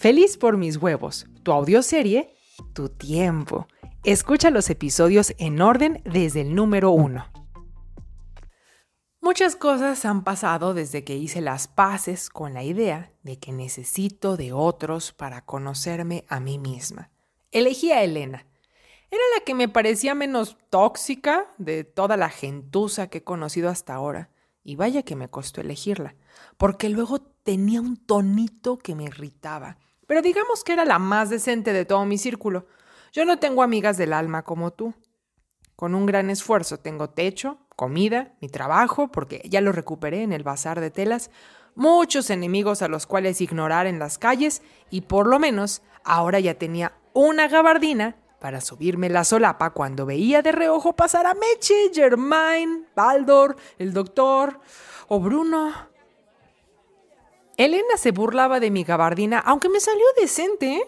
Feliz por mis huevos, tu audioserie, tu tiempo. Escucha los episodios en orden desde el número uno. Muchas cosas han pasado desde que hice las paces con la idea de que necesito de otros para conocerme a mí misma. Elegí a Elena. Era la que me parecía menos tóxica de toda la gentuza que he conocido hasta ahora. Y vaya que me costó elegirla, porque luego tenía un tonito que me irritaba. Pero digamos que era la más decente de todo mi círculo. Yo no tengo amigas del alma como tú. Con un gran esfuerzo tengo techo, comida, mi trabajo, porque ya lo recuperé en el bazar de telas, muchos enemigos a los cuales ignorar en las calles y por lo menos ahora ya tenía una gabardina para subirme la solapa cuando veía de reojo pasar a Meche, Germain, Baldor, el doctor o Bruno. Elena se burlaba de mi gabardina, aunque me salió decente. ¿eh?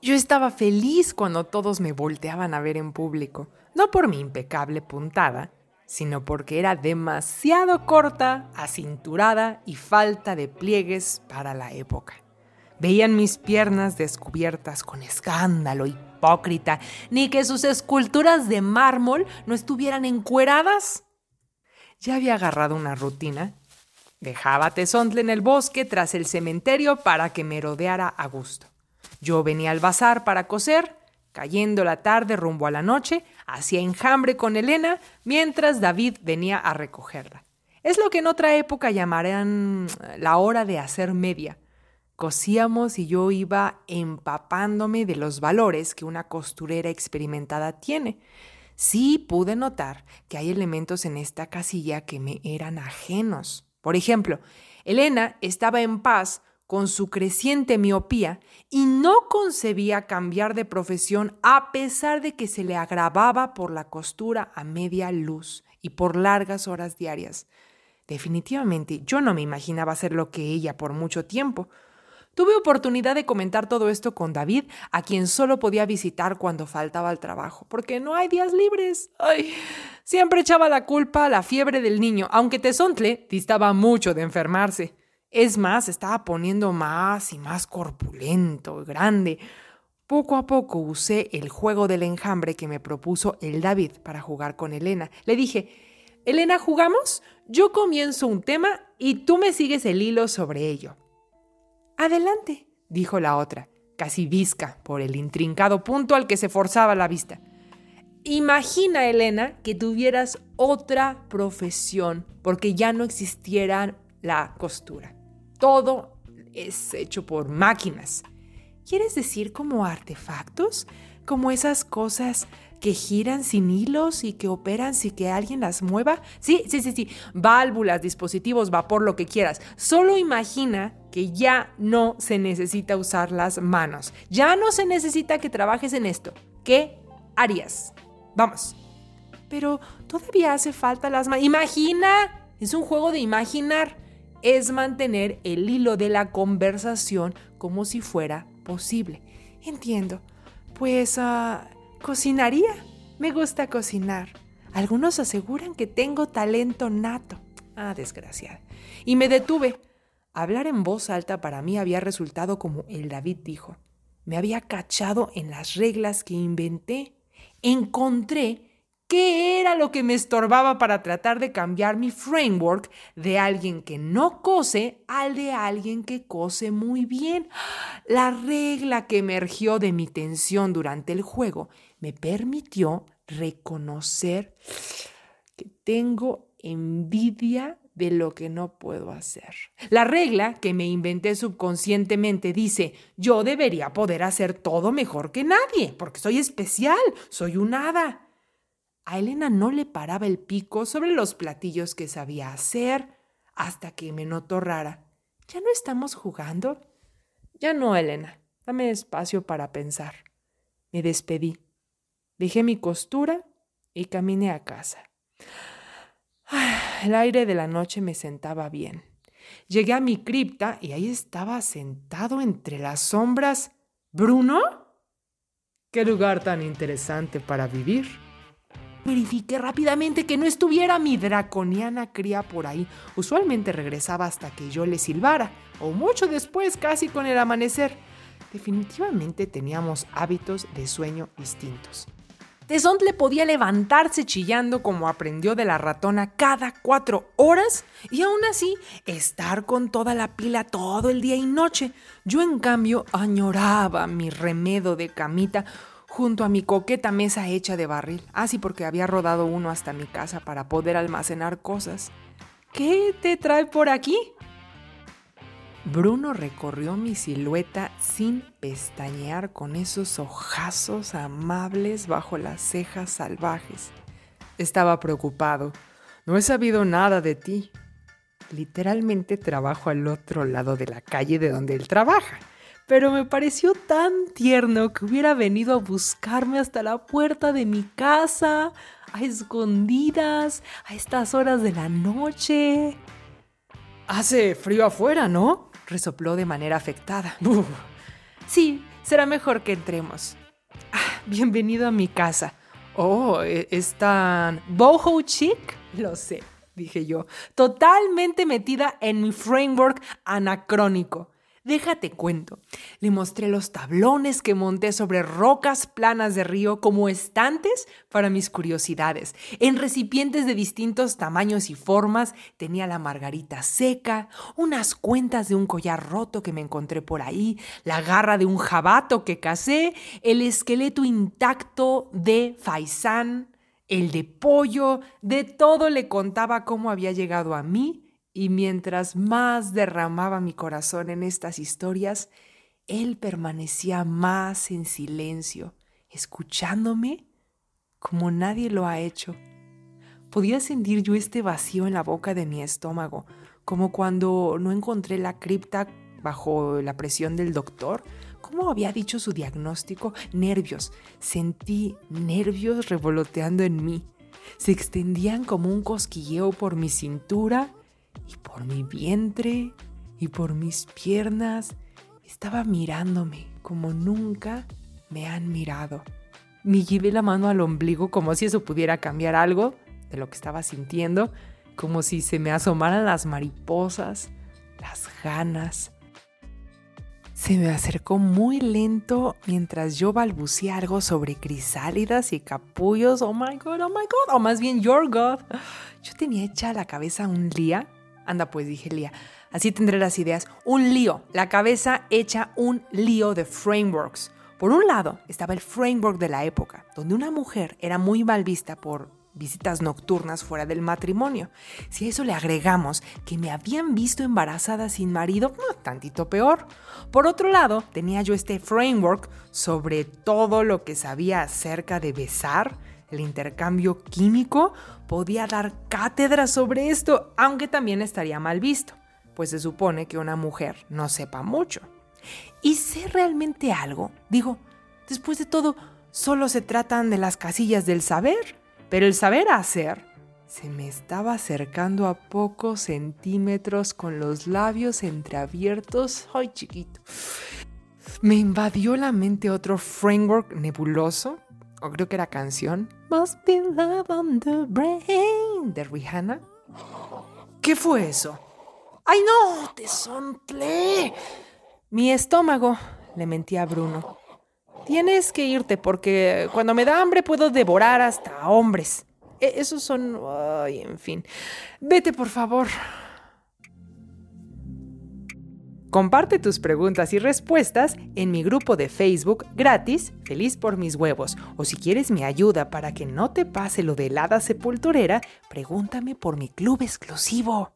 Yo estaba feliz cuando todos me volteaban a ver en público, no por mi impecable puntada, sino porque era demasiado corta, acinturada y falta de pliegues para la época. Veían mis piernas descubiertas con escándalo hipócrita, ni que sus esculturas de mármol no estuvieran encueradas. Ya había agarrado una rutina. Dejaba Tesontle en el bosque tras el cementerio para que me rodeara a gusto. Yo venía al bazar para coser Cayendo la tarde rumbo a la noche, hacía enjambre con Elena mientras David venía a recogerla. Es lo que en otra época llamarían la hora de hacer media. Cosíamos y yo iba empapándome de los valores que una costurera experimentada tiene. Sí pude notar que hay elementos en esta casilla que me eran ajenos. Por ejemplo, Elena estaba en paz con su creciente miopía y no concebía cambiar de profesión a pesar de que se le agravaba por la costura a media luz y por largas horas diarias. Definitivamente yo no me imaginaba hacer lo que ella por mucho tiempo. Tuve oportunidad de comentar todo esto con David, a quien solo podía visitar cuando faltaba al trabajo, porque no hay días libres. Ay, siempre echaba la culpa a la fiebre del niño, aunque Tesontle distaba mucho de enfermarse. Es más, estaba poniendo más y más corpulento, grande. Poco a poco usé el juego del enjambre que me propuso el David para jugar con Elena. Le dije, Elena, ¿jugamos? Yo comienzo un tema y tú me sigues el hilo sobre ello. Adelante, dijo la otra, casi visca por el intrincado punto al que se forzaba la vista. Imagina, Elena, que tuvieras otra profesión porque ya no existiera la costura todo es hecho por máquinas. ¿Quieres decir como artefactos? Como esas cosas que giran sin hilos y que operan sin que alguien las mueva? Sí, sí, sí, sí. Válvulas, dispositivos, vapor, lo que quieras. Solo imagina que ya no se necesita usar las manos. Ya no se necesita que trabajes en esto. ¿Qué harías? Vamos. Pero todavía hace falta las manos. Imagina. Es un juego de imaginar es mantener el hilo de la conversación como si fuera posible. Entiendo. Pues ah, cocinaría. Me gusta cocinar. Algunos aseguran que tengo talento nato. Ah, desgraciada. Y me detuve. Hablar en voz alta para mí había resultado como el David dijo. Me había cachado en las reglas que inventé. Encontré ¿Qué era lo que me estorbaba para tratar de cambiar mi framework de alguien que no cose al de alguien que cose muy bien? La regla que emergió de mi tensión durante el juego me permitió reconocer que tengo envidia de lo que no puedo hacer. La regla que me inventé subconscientemente dice, yo debería poder hacer todo mejor que nadie, porque soy especial, soy un hada. A Elena no le paraba el pico sobre los platillos que sabía hacer hasta que me notó rara. ¿Ya no estamos jugando? Ya no, Elena. Dame espacio para pensar. Me despedí. Dejé mi costura y caminé a casa. El aire de la noche me sentaba bien. Llegué a mi cripta y ahí estaba sentado entre las sombras. ¿Bruno? Qué lugar tan interesante para vivir. Verifiqué rápidamente que no estuviera mi draconiana cría por ahí. Usualmente regresaba hasta que yo le silbara, o mucho después, casi con el amanecer. Definitivamente teníamos hábitos de sueño distintos. Tesontle podía levantarse chillando como aprendió de la ratona cada cuatro horas y aún así estar con toda la pila todo el día y noche. Yo en cambio añoraba mi remedo de camita junto a mi coqueta mesa hecha de barril. Así ah, porque había rodado uno hasta mi casa para poder almacenar cosas. ¿Qué te trae por aquí? Bruno recorrió mi silueta sin pestañear con esos ojazos amables bajo las cejas salvajes. Estaba preocupado. No he sabido nada de ti. Literalmente trabajo al otro lado de la calle de donde él trabaja. Pero me pareció tan tierno que hubiera venido a buscarme hasta la puerta de mi casa, a escondidas, a estas horas de la noche. Hace frío afuera, ¿no? Resopló de manera afectada. Sí, será mejor que entremos. Ah, bienvenido a mi casa. Oh, ¿e-, ¿es tan boho chic? Lo sé, dije yo, totalmente metida en mi framework anacrónico. Déjate cuento. Le mostré los tablones que monté sobre rocas planas de río como estantes para mis curiosidades. En recipientes de distintos tamaños y formas tenía la margarita seca, unas cuentas de un collar roto que me encontré por ahí, la garra de un jabato que casé, el esqueleto intacto de faisán, el de pollo, de todo le contaba cómo había llegado a mí y mientras más derramaba mi corazón en estas historias, él permanecía más en silencio, escuchándome como nadie lo ha hecho. Podía sentir yo este vacío en la boca de mi estómago, como cuando no encontré la cripta bajo la presión del doctor. ¿Cómo había dicho su diagnóstico? Nervios. Sentí nervios revoloteando en mí. Se extendían como un cosquilleo por mi cintura y por mi vientre y por mis piernas estaba mirándome como nunca me han mirado. Me llevé la mano al ombligo como si eso pudiera cambiar algo de lo que estaba sintiendo, como si se me asomaran las mariposas, las ganas. Se me acercó muy lento mientras yo balbuceé algo sobre crisálidas y capullos. Oh my god, oh my god, o más bien your god. Yo tenía hecha la cabeza un día Anda pues, dije Lía, así tendré las ideas. Un lío, la cabeza hecha un lío de frameworks. Por un lado estaba el framework de la época, donde una mujer era muy mal vista por visitas nocturnas fuera del matrimonio. Si a eso le agregamos que me habían visto embarazada sin marido, tantito peor. Por otro lado, tenía yo este framework sobre todo lo que sabía acerca de besar, el intercambio químico, podía dar cátedra sobre esto, aunque también estaría mal visto, pues se supone que una mujer no sepa mucho. ¿Y sé realmente algo? Digo, después de todo, solo se tratan de las casillas del saber, pero el saber hacer se me estaba acercando a pocos centímetros con los labios entreabiertos. ¡Ay, chiquito! Me invadió la mente otro framework nebuloso o creo que era canción, Must Be Love on the Brain de Rihanna. ¿Qué fue eso? ¡Ay no! ¡Te sonplé! Mi estómago, le mentía a Bruno. Tienes que irte porque cuando me da hambre puedo devorar hasta hombres. E, esos son... Ay, en fin. Vete, por favor. Comparte tus preguntas y respuestas en mi grupo de Facebook gratis, Feliz por mis huevos. O si quieres mi ayuda para que no te pase lo de helada sepulturera, pregúntame por mi club exclusivo.